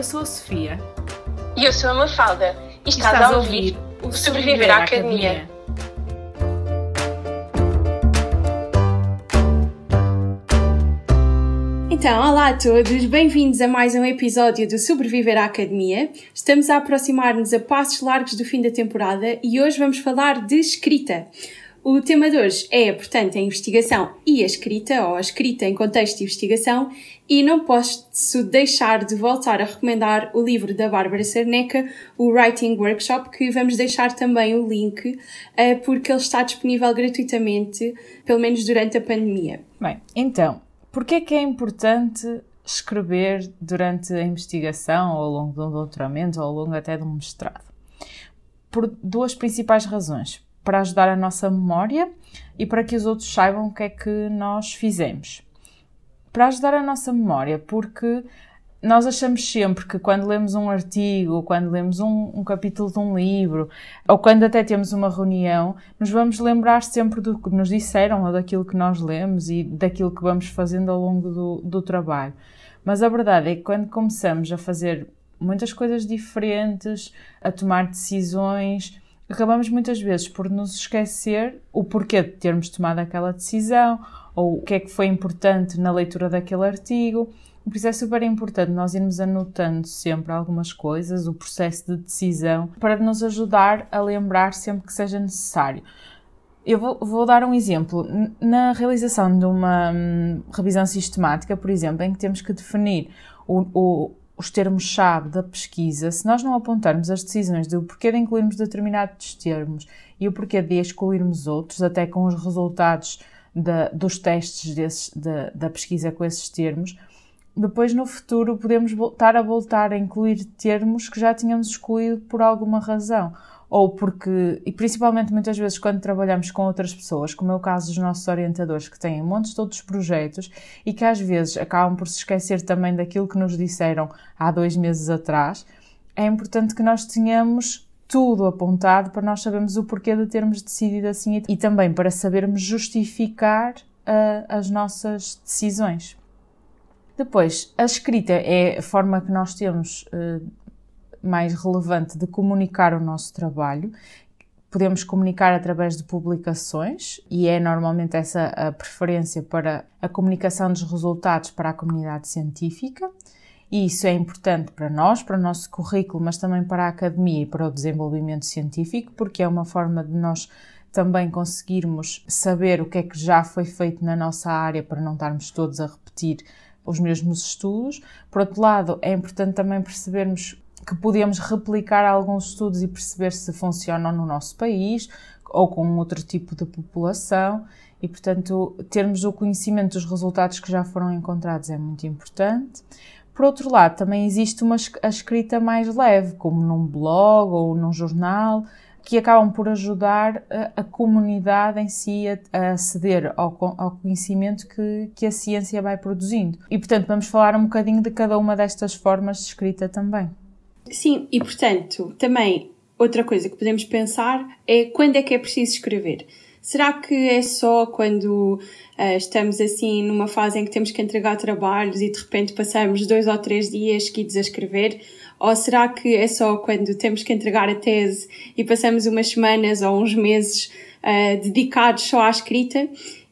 Eu sou a Sofia. E eu sou a Mafalda. E estás, estás a ouvir o Sobreviver à Academia. Academia. Então, olá a todos, bem-vindos a mais um episódio do Sobreviver à Academia. Estamos a aproximar-nos a passos largos do fim da temporada e hoje vamos falar de escrita. O tema de hoje é, portanto, a investigação e a escrita, ou a escrita em contexto de investigação, e não posso deixar de voltar a recomendar o livro da Bárbara Cerneca, o Writing Workshop, que vamos deixar também o link, eh, porque ele está disponível gratuitamente, pelo menos durante a pandemia. Bem, então, Porquê é que é importante escrever durante a investigação, ou ao longo de um doutoramento, ou ao longo até de um mestrado? Por duas principais razões. Para ajudar a nossa memória e para que os outros saibam o que é que nós fizemos. Para ajudar a nossa memória, porque nós achamos sempre que quando lemos um artigo, quando lemos um, um, capítulo de um livro, ou quando até temos uma reunião, nos vamos lembrar sempre do que nos disseram ou daquilo que nós lemos e daquilo que vamos fazendo ao longo do, do trabalho. Mas a verdade é que quando começamos a fazer muitas coisas diferentes, a tomar decisões, acabamos muitas vezes por nos esquecer o porquê de termos tomado aquela decisão ou o que é que foi importante na leitura daquele artigo. Por isso é super importante nós irmos anotando sempre algumas coisas, o processo de decisão, para nos ajudar a lembrar sempre que seja necessário. Eu vou, vou dar um exemplo. Na realização de uma hum, revisão sistemática, por exemplo, em que temos que definir o, o, os termos-chave da pesquisa, se nós não apontarmos as decisões do porquê de incluirmos determinados termos e o porquê de excluirmos outros, até com os resultados dos testes desses, da, da pesquisa com esses termos, depois no futuro podemos voltar a voltar a incluir termos que já tínhamos excluído por alguma razão. Ou porque, e principalmente muitas vezes quando trabalhamos com outras pessoas, como é o caso dos nossos orientadores que têm montes de outros projetos e que às vezes acabam por se esquecer também daquilo que nos disseram há dois meses atrás, é importante que nós tenhamos tudo apontado para nós sabermos o porquê de termos decidido assim e também para sabermos justificar uh, as nossas decisões. Depois, a escrita é a forma que nós temos uh, mais relevante de comunicar o nosso trabalho. Podemos comunicar através de publicações e é normalmente essa a preferência para a comunicação dos resultados para a comunidade científica. E isso é importante para nós, para o nosso currículo, mas também para a academia e para o desenvolvimento científico, porque é uma forma de nós também conseguirmos saber o que é que já foi feito na nossa área para não estarmos todos a repetir os mesmos estudos. Por outro lado, é importante também percebermos que podemos replicar alguns estudos e perceber se funcionam no nosso país ou com outro tipo de população e, portanto, termos o conhecimento dos resultados que já foram encontrados é muito importante. Por outro lado, também existe uma a escrita mais leve, como num blog ou num jornal, que acabam por ajudar a, a comunidade em si a, a aceder ao, ao conhecimento que, que a ciência vai produzindo. E, portanto, vamos falar um bocadinho de cada uma destas formas de escrita também. Sim, e portanto, também outra coisa que podemos pensar é quando é que é preciso escrever. Será que é só quando uh, estamos assim numa fase em que temos que entregar trabalhos e de repente passamos dois ou três dias seguidos a escrever? Ou será que é só quando temos que entregar a tese e passamos umas semanas ou uns meses uh, dedicados só à escrita?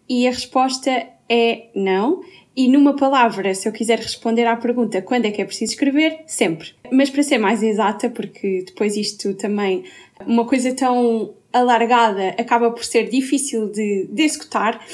E a resposta é não. E numa palavra, se eu quiser responder à pergunta quando é que é preciso escrever, sempre. Mas para ser mais exata, porque depois isto também, uma coisa tão alargada acaba por ser difícil de, de executar,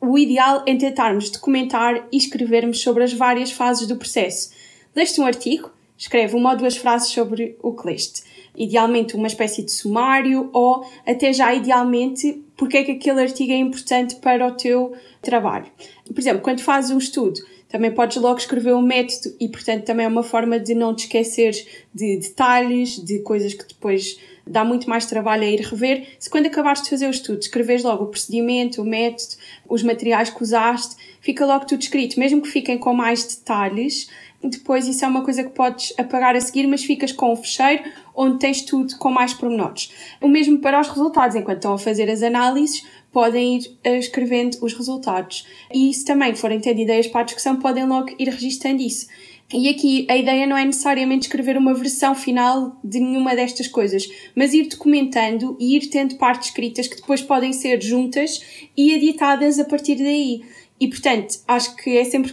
o ideal é tentarmos documentar e escrevermos sobre as várias fases do processo. Leste um artigo, escreve uma ou duas frases sobre o que leste. Idealmente uma espécie de sumário ou até já idealmente porque é que aquele artigo é importante para o teu trabalho. Por exemplo, quando fazes um estudo, também podes logo escrever um método e, portanto, também é uma forma de não te esqueceres de detalhes, de coisas que depois dá muito mais trabalho a ir rever. Se quando acabaste de fazer o estudo, escreves logo o procedimento, o método, os materiais que usaste, fica logo tudo escrito, mesmo que fiquem com mais detalhes, depois isso é uma coisa que podes apagar a seguir, mas ficas com o fecheiro onde tens tudo com mais pormenores. O mesmo para os resultados, enquanto estão a fazer as análises, podem ir uh, escrevendo os resultados. E se também forem tendo ideias para a discussão, podem logo ir registando isso. E aqui a ideia não é necessariamente escrever uma versão final de nenhuma destas coisas, mas ir documentando e ir tendo partes escritas que depois podem ser juntas e editadas a partir daí. E portanto, acho que é sempre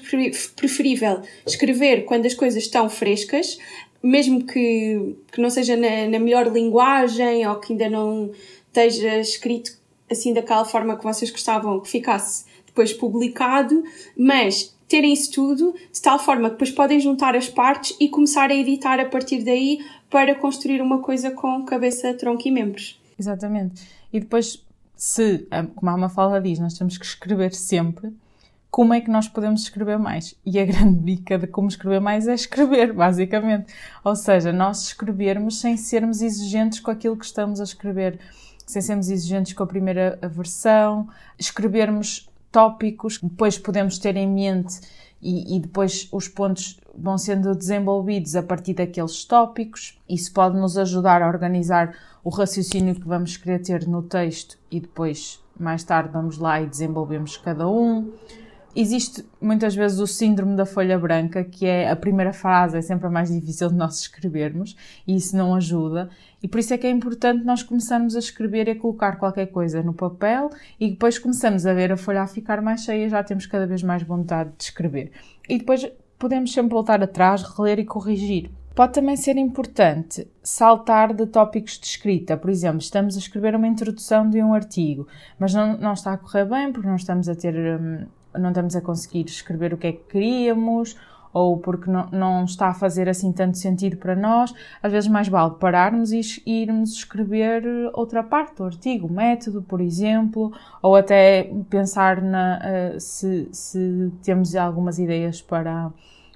preferível escrever quando as coisas estão frescas, mesmo que, que não seja na, na melhor linguagem ou que ainda não esteja escrito assim daquela forma que vocês gostavam que ficasse depois publicado, mas terem isso tudo de tal forma que depois podem juntar as partes e começar a editar a partir daí para construir uma coisa com cabeça, tronco e membros. Exatamente. E depois, se, como a Mafalda diz, nós temos que escrever sempre, como é que nós podemos escrever mais? E a grande dica de como escrever mais é escrever, basicamente. Ou seja, nós escrevermos sem sermos exigentes com aquilo que estamos a escrever, sem sermos exigentes com a primeira versão, escrevermos tópicos que depois podemos ter em mente e, e, depois os pontos vão sendo desenvolvidos a partir daqueles tópicos. Isso pode nos ajudar a organizar o raciocínio que vamos querer ter no texto e depois, mais tarde, vamos lá e desenvolvemos cada um. Existe muitas vezes o síndrome da folha branca, que é a primeira frase é sempre a mais difícil de nós escrevermos e isso não ajuda. E por isso é que é importante nós começarmos a escrever e a colocar qualquer coisa no papel e depois começamos a ver a folha a ficar mais cheia, já temos cada vez mais vontade de escrever. E depois podemos sempre voltar atrás, reler e corrigir. Pode também ser importante saltar de tópicos de escrita. Por exemplo, estamos a escrever uma introdução de um artigo, mas não, não está a correr bem porque não estamos a ter hum, não estamos a conseguir escrever o que é que queríamos ou porque não, não está a fazer assim tanto sentido para nós, às vezes mais vale pararmos e irmos escrever outra parte do artigo, método, por exemplo, ou até pensar na, uh, se, se temos algumas ideias para,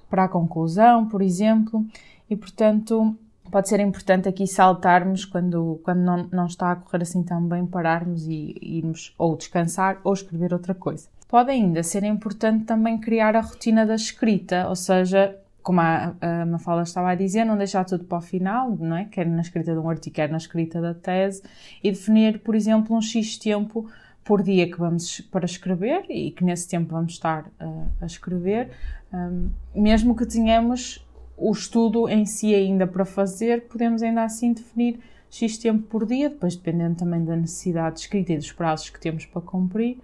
para a conclusão, por exemplo, e portanto pode ser importante aqui saltarmos quando, quando não, não está a correr assim tão bem, pararmos e irmos ou descansar ou escrever outra coisa. Pode ainda ser importante também criar a rotina da escrita, ou seja, como a, a Mafala estava a dizer, não deixar tudo para o final, não é? quer na escrita de um artigo, quer na escrita da tese, e definir, por exemplo, um X tempo por dia que vamos para escrever e que nesse tempo vamos estar uh, a escrever, um, mesmo que tenhamos o estudo em si ainda para fazer, podemos ainda assim definir X tempo por dia, depois dependendo também da necessidade de escrita e dos prazos que temos para cumprir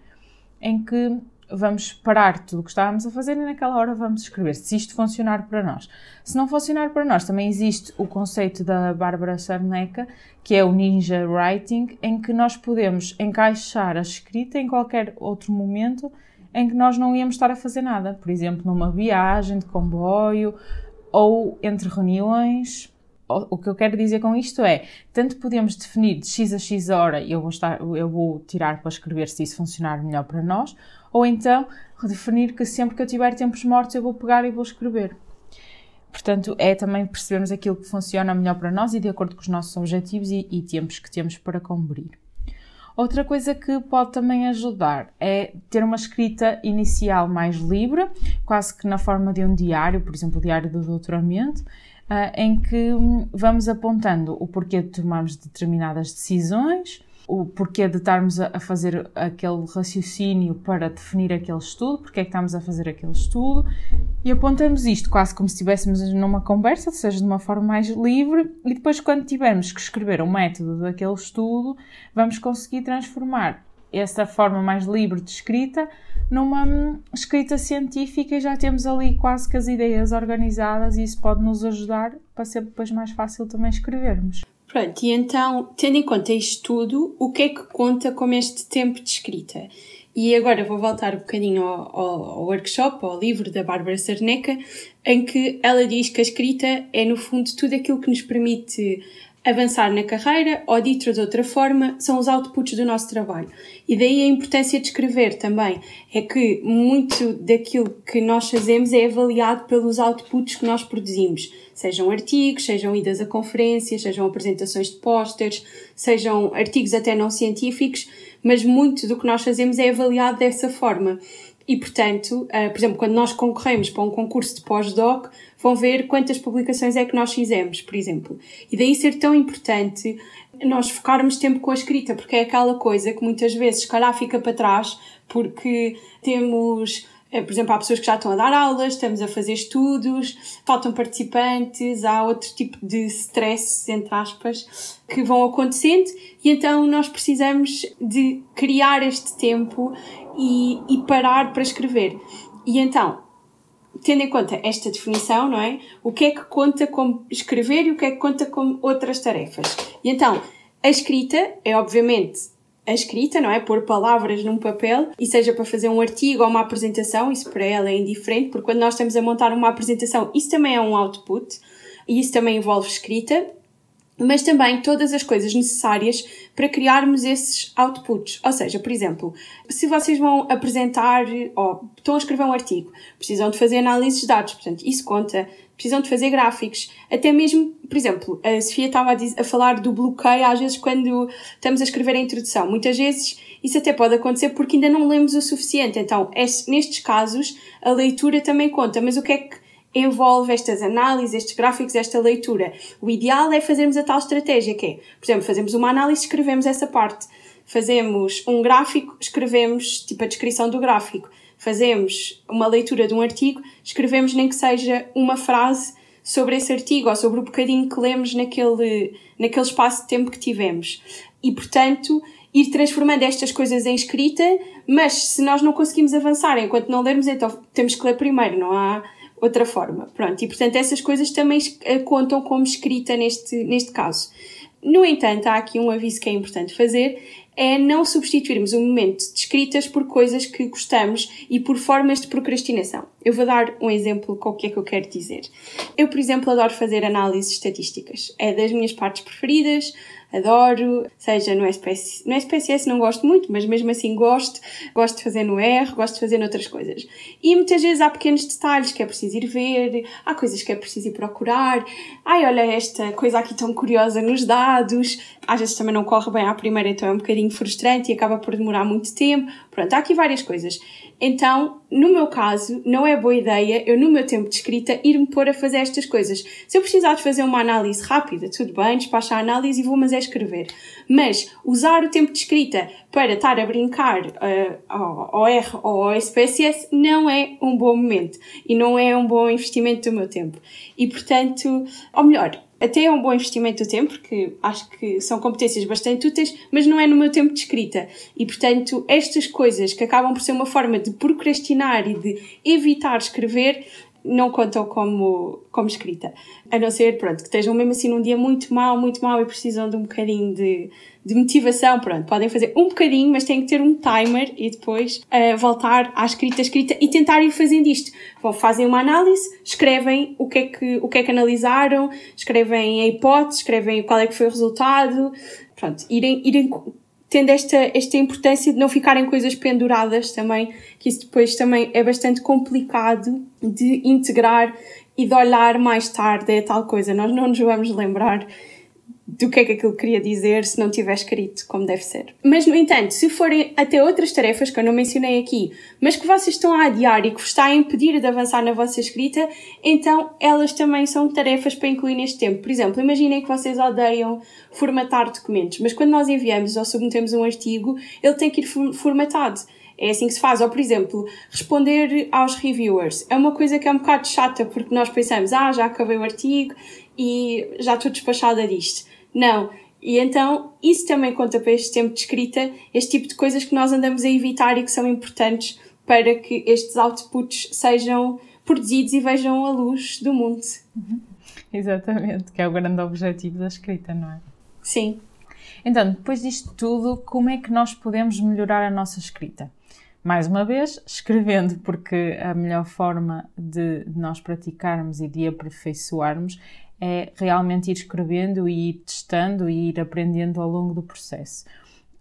em que vamos parar tudo o que estávamos a fazer e naquela hora vamos escrever, se isto funcionar para nós. Se não funcionar para nós, também existe o conceito da Bárbara Sarneca, que é o Ninja Writing, em que nós podemos encaixar a escrita em qualquer outro momento em que nós não íamos estar a fazer nada. Por exemplo, numa viagem de comboio ou entre reuniões, o que eu quero dizer com isto é, tanto podemos definir de X a X hora eu vou, estar, eu vou tirar para escrever se isso funcionar melhor para nós, ou então definir que sempre que eu tiver tempos mortos eu vou pegar e vou escrever. Portanto, é também percebermos aquilo que funciona melhor para nós e de acordo com os nossos objetivos e, e tempos que temos para cumprir. Outra coisa que pode também ajudar é ter uma escrita inicial mais livre, quase que na forma de um diário, por exemplo, o diário do doutoramento, em que hum, vamos apontando o porquê de tomarmos determinadas decisões, o porquê de estarmos a, fazer aquele raciocínio para definir aquele estudo, porque é que estamos a fazer aquele estudo, e apontamos isto quase como se estivéssemos numa conversa, seja de uma forma mais livre, e depois, quando tivermos que escrever o um método daquele estudo, vamos conseguir transformar essa forma mais livre de escrita numa hum, escrita científica e já temos ali quase que as ideias organizadas e isso pode nos ajudar para ser depois mais fácil também escrevermos. Pronto, e então, tendo em conta isto tudo, o que é que conta como este tempo de escrita? E agora vou voltar um bocadinho ao, ao, ao workshop, ao livro da Bárbara Sarneca, em que ela diz que a escrita é, no fundo, tudo aquilo que nos permite avançar na carreira ou, dito de outra forma, são os outputs do nosso trabalho. E daí a importância de escrever também. É que muito daquilo que nós fazemos é avaliado pelos outputs que nós produzimos. Sejam artigos, sejam idas a conferências, sejam apresentações de pósteres, sejam artigos até não científicos, mas muito do que nós fazemos é avaliado dessa forma. E, portanto, uh, por exemplo, quando nós concorremos para um concurso de pós-doc, vão ver quantas publicações é que nós fizemos, por exemplo. E daí ser tão importante nós focarmos tempo com a escrita, porque é aquela coisa que muitas vezes, se calhar, fica para trás, porque temos é, por exemplo, há pessoas que já estão a dar aulas, estamos a fazer estudos, faltam participantes, há outro tipo de stress, entre aspas, que vão acontecendo e então nós precisamos de criar este tempo e, e parar para escrever. E então, tendo em conta esta definição, não é? O que é que conta como escrever e o que é que conta como outras tarefas. E então, a escrita é obviamente a escrita, não é? Pôr palavras num papel, e seja para fazer um artigo ou uma apresentação, isso para ela é indiferente, porque quando nós estamos a montar uma apresentação, isso também é um output, e isso também envolve escrita, mas também todas as coisas necessárias para criarmos esses outputs. Ou seja, por exemplo, se vocês vão apresentar ou estão a escrever um artigo, precisam de fazer análises de dados, portanto, isso conta, precisam de fazer gráficos, até mesmo, por exemplo, a Sofia estava a, dizer, a falar do bloqueio às vezes quando estamos a escrever a introdução. Muitas vezes isso até pode acontecer porque ainda não lemos o suficiente. Então, nestes casos, a leitura também conta. Mas o que é que envolve estas análises, estes gráficos, esta leitura. O ideal é fazermos a tal estratégia, que é, por exemplo, fazemos uma análise, escrevemos essa parte. Fazemos um gráfico, escrevemos tipo a descrição do gráfico. Fazemos uma leitura de um artigo, escrevemos nem que seja uma frase sobre esse artigo ou sobre o bocadinho que lemos naquele, naquele espaço de tempo que tivemos. E, portanto, ir transformando estas coisas em escrita, mas se nós não conseguimos avançar enquanto não lermos, então temos que ler primeiro, não há outra forma. Pronto, e portanto essas coisas também eh, contam como escrita neste, neste caso. No entanto, há aqui um aviso que é importante fazer, é não substituirmos o momento de escritas por coisas que gostamos e por formas de procrastinação. Eu vou dar um exemplo com o que é que eu quero dizer. Eu, por exemplo, adoro fazer análises estatísticas. É das minhas partes preferidas, adoro, seja no SPSS, no SPSS não gosto muito, mas mesmo assim gosto, gosto de fazer no R, gosto de fazer noutras coisas. E muitas vezes há pequenos detalhes que é preciso ir ver, há coisas que é preciso ir procurar, ai olha esta coisa aqui tão curiosa nos dados, às vezes também não corre bem à primeira, então é um bocadinho frustrante e acaba por demorar muito tempo. Pronto, há aqui várias coisas. Então, no meu caso, não é boa ideia eu, no meu tempo de escrita, ir-me pôr a fazer estas coisas. Se eu precisar de fazer uma análise rápida, tudo bem, despacho a análise e vou, mas é escrever. Mas usar o tempo de escrita para estar a brincar uh, ao, R ou ao SPSS não é um bom momento e não é um bom investimento do meu tempo. E, portanto, ou melhor, até é um bom investimento do tempo, porque acho que são competências bastante úteis, mas não é no meu tempo de escrita. E, portanto, estas coisas que acabam por ser uma forma de procrastinar e de evitar escrever, não contam como, como escrita. A não ser, pronto, que estejam mesmo assim num dia muito mau, muito mau e precisam de um bocadinho de, de motivação, pronto, podem fazer um bocadinho, mas têm que ter um timer e depois uh, voltar à escrita, escrita e tentar ir fazendo isto. Bom, fazem uma análise, escrevem o que é que, o que, é que analisaram, escrevem a hipótese, escrevem qual é que foi o resultado, pronto, irem, irem tendo esta, esta importância de não ficarem coisas penduradas também, que isso depois também é bastante complicado de integrar e de olhar mais tarde, é tal coisa, nós não nos vamos lembrar do que é que aquilo queria dizer se não tiver escrito como deve ser. Mas, no entanto, se forem até outras tarefas que eu não mencionei aqui, mas que vocês estão a adiar e que vos está a impedir de avançar na vossa escrita, então elas também são tarefas para incluir neste tempo. Por exemplo, imaginem que vocês odeiam formatar documentos, mas quando nós enviamos ou submetemos um artigo, ele tem que ir formatado. É assim que se faz. Ou, por exemplo, responder aos reviewers. É uma coisa que é um bocado chata porque nós pensamos, ah, já acabei o artigo e já estou despachada disto. Não. E então, isso também conta para este tempo de escrita, este tipo de coisas que nós andamos a evitar e que são importantes para que estes outputs sejam produzidos e vejam a luz do mundo. Uhum. Exatamente, que é o grande objetivo da escrita, não é? Sim. Então, depois disto tudo, como é que nós podemos melhorar a nossa escrita? Mais uma vez, escrevendo, porque a melhor forma de nós praticarmos e de aperfeiçoarmos é realmente ir escrevendo e ir testando e ir aprendendo ao longo do processo.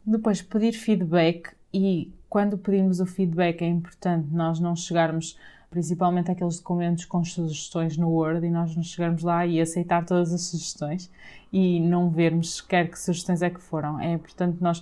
Depois, pedir feedback e quando pedimos o feedback é importante nós não chegarmos principalmente aqueles documentos com sugestões no Word e nós não chegarmos lá e aceitar todas as sugestões e não vermos sequer que sugestões é que foram. É importante nós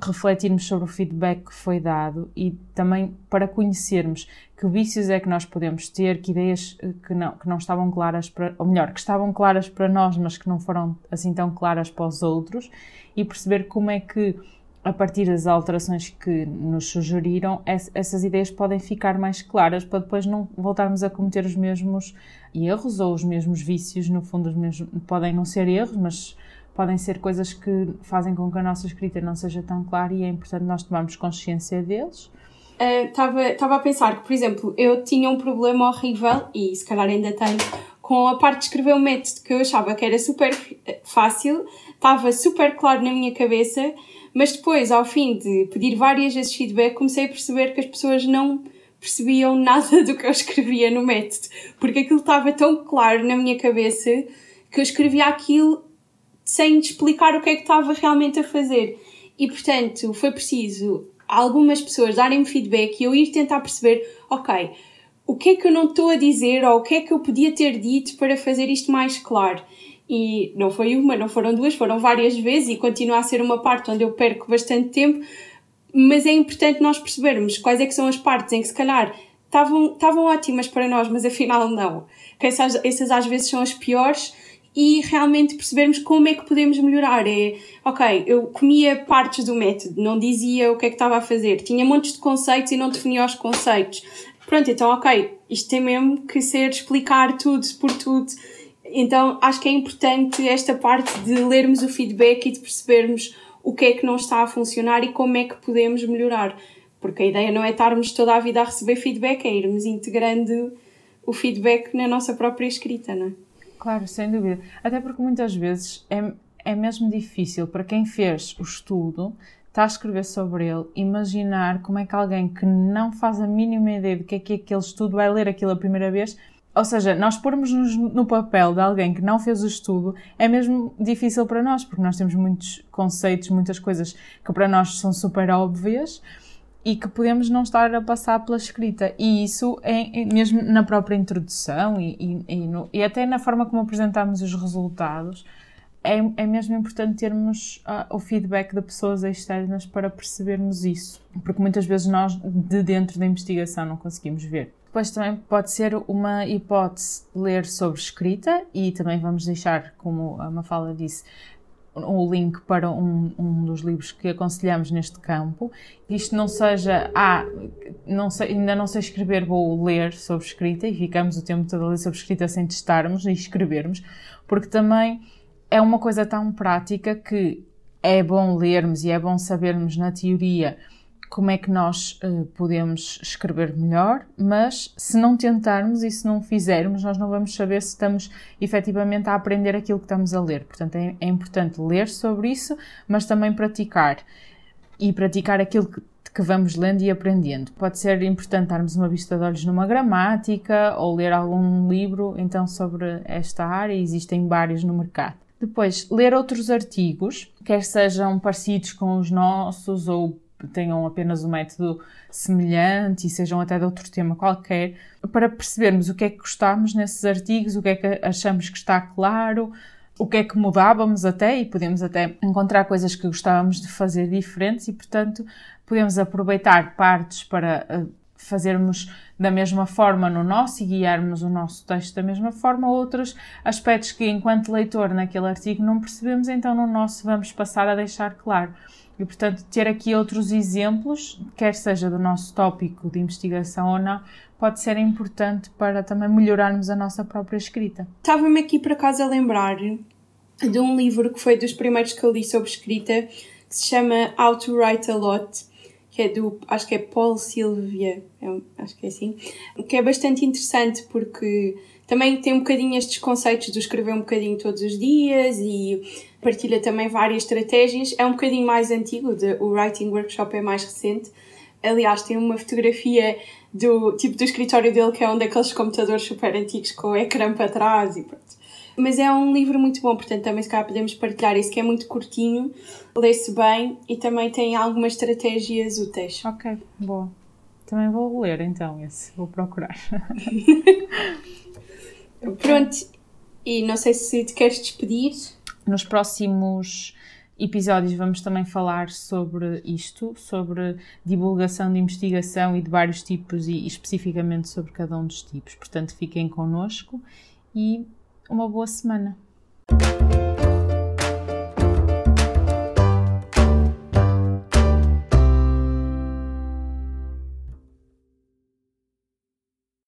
refletirmos sobre o feedback que foi dado e também para conhecermos que vícios é que nós podemos ter, que ideias eh, que não, que não estavam claras para, ou melhor, que estavam claras para nós, mas que não foram assim tão claras para os outros, e perceber como é que, a partir das alterações que nos sugeriram, essas ideias podem ficar mais claras para depois não voltarmos a cometer os mesmos erros ou os mesmos vícios, no fundo, os mesmos, podem não ser erros, mas podem ser coisas que fazem com que a nossa escrita não seja tão clara e é importante nós tomarmos consciência deles. Estava uh, a pensar que, por exemplo, eu tinha um problema horrível, e se calhar ainda tenho, com a parte de escrever um método que eu achava que era super fácil, estava super claro na minha cabeça, mas depois, ao fim de pedir várias vezes feedback, comecei a perceber que as pessoas não percebiam nada do que eu escrevia no método, porque aquilo estava tão claro na minha cabeça que eu escrevia aquilo sem explicar o que é que estava realmente a fazer. E portanto, foi preciso algumas pessoas darem-me feedback e eu ir tentar perceber, ok, o que é que eu não estou a dizer ou o que é que eu podia ter dito para fazer isto mais claro. E não foi uma, não foram duas, foram várias vezes e continua a ser uma parte onde eu perco bastante tempo, mas é importante nós percebermos quais é que são as partes em que se calhar estavam, estavam ótimas para nós, mas afinal não. Que essas, essas às vezes são as piores e realmente percebermos como é que podemos melhorar. É, ok, eu comia partes do método, não dizia o que é que estava a fazer, tinha montes de conceitos e não definia os conceitos. Pronto, então, ok, isto tem mesmo que ser explicar tudo por tudo. Então, acho que é importante esta parte de lermos o feedback e de percebermos o que é que não está a funcionar e como é que podemos melhorar. Porque a ideia não é estarmos toda a vida a receber feedback, é irmos integrando o feedback na nossa própria escrita, não é? Claro, sem dúvida. Até porque muitas vezes é, é mesmo difícil para quem fez o estudo, está a escrever sobre ele, imaginar como é que alguém que não faz a mínima ideia do que é que é aquele estudo vai ler aquilo a primeira vez. Ou seja, nós pormos-nos no papel de alguém que não fez o estudo é mesmo difícil para nós, porque nós temos muitos conceitos, muitas coisas que para nós são super óbvias e que podemos não estar a passar pela escrita. E isso é, é mesmo na própria introdução e, e, e, no, e, até na forma como apresentamos os resultados, é, é mesmo importante termos uh, o feedback de pessoas externas para percebermos isso. Porque muitas vezes nós, de dentro da investigação, não conseguimos ver. Depois também pode ser uma hipótese ler sobre escrita e também vamos deixar, como a Mafala disse, o link para um, um dos livros que aconselhamos neste campo. Isto não seja, ah, não sei, ainda não sei escrever, vou ler sobre escrita e ficamos o tempo todo a ler sobre escrita sem testarmos e escrevermos, porque também é uma coisa tão prática que é bom lermos e é bom sabermos na teoria como é que nós uh, podemos escrever melhor, mas se não tentarmos e se não fizermos, nós não vamos saber se estamos efetivamente a aprender aquilo que estamos a ler. Portanto, é, é importante ler sobre isso, mas também praticar. E praticar aquilo que, que vamos lendo e aprendendo. Pode ser importante darmos uma vista de olhos numa gramática ou ler algum livro então sobre esta área, existem vários no mercado. Depois, ler outros artigos, quer sejam parecidos com os nossos ou tenham apenas um método semelhante e sejam até de outro tema qualquer, para percebermos o que é que gostamos nesses artigos, o que é que achamos que está claro, o que é que mudávamos até e podemos até encontrar coisas que gostávamos de fazer diferentes e, portanto, podemos aproveitar partes para eh, fazermos da mesma forma no nosso e guiarmos o nosso texto da mesma forma, outros aspectos que, enquanto leitor naquele artigo, não percebemos, então no nosso vamos passar a deixar claro. E, portanto, ter aqui outros exemplos, quer seja do nosso tópico de investigação ou não, pode ser importante para também melhorarmos a nossa própria escrita. Estava-me aqui por acaso a lembrar de um livro que foi dos primeiros que eu li sobre escrita, que se chama How to Write a Lot, que é do, acho que é Paul Sylvia, é, acho que é assim, que é bastante interessante porque também tem um bocadinho estes conceitos de escrever um bocadinho todos os dias e partilha também várias estratégias. É um bocadinho mais antigo, de, o Writing Workshop é mais recente. Aliás, tem uma fotografia do tipo do escritório dele que é um daqueles computadores super antigos com o ecrã para trás e pronto. Mas é um livro muito bom, portanto também se calhar podemos partilhar isso que é muito curtinho, lê-se bem e também tem algumas estratégias úteis. Ok, boa. Também vou ler então esse, vou procurar. Pronto, e não sei se te queres despedir. Nos próximos episódios vamos também falar sobre isto, sobre divulgação de investigação e de vários tipos e especificamente sobre cada um dos tipos. Portanto, fiquem connosco e uma boa semana.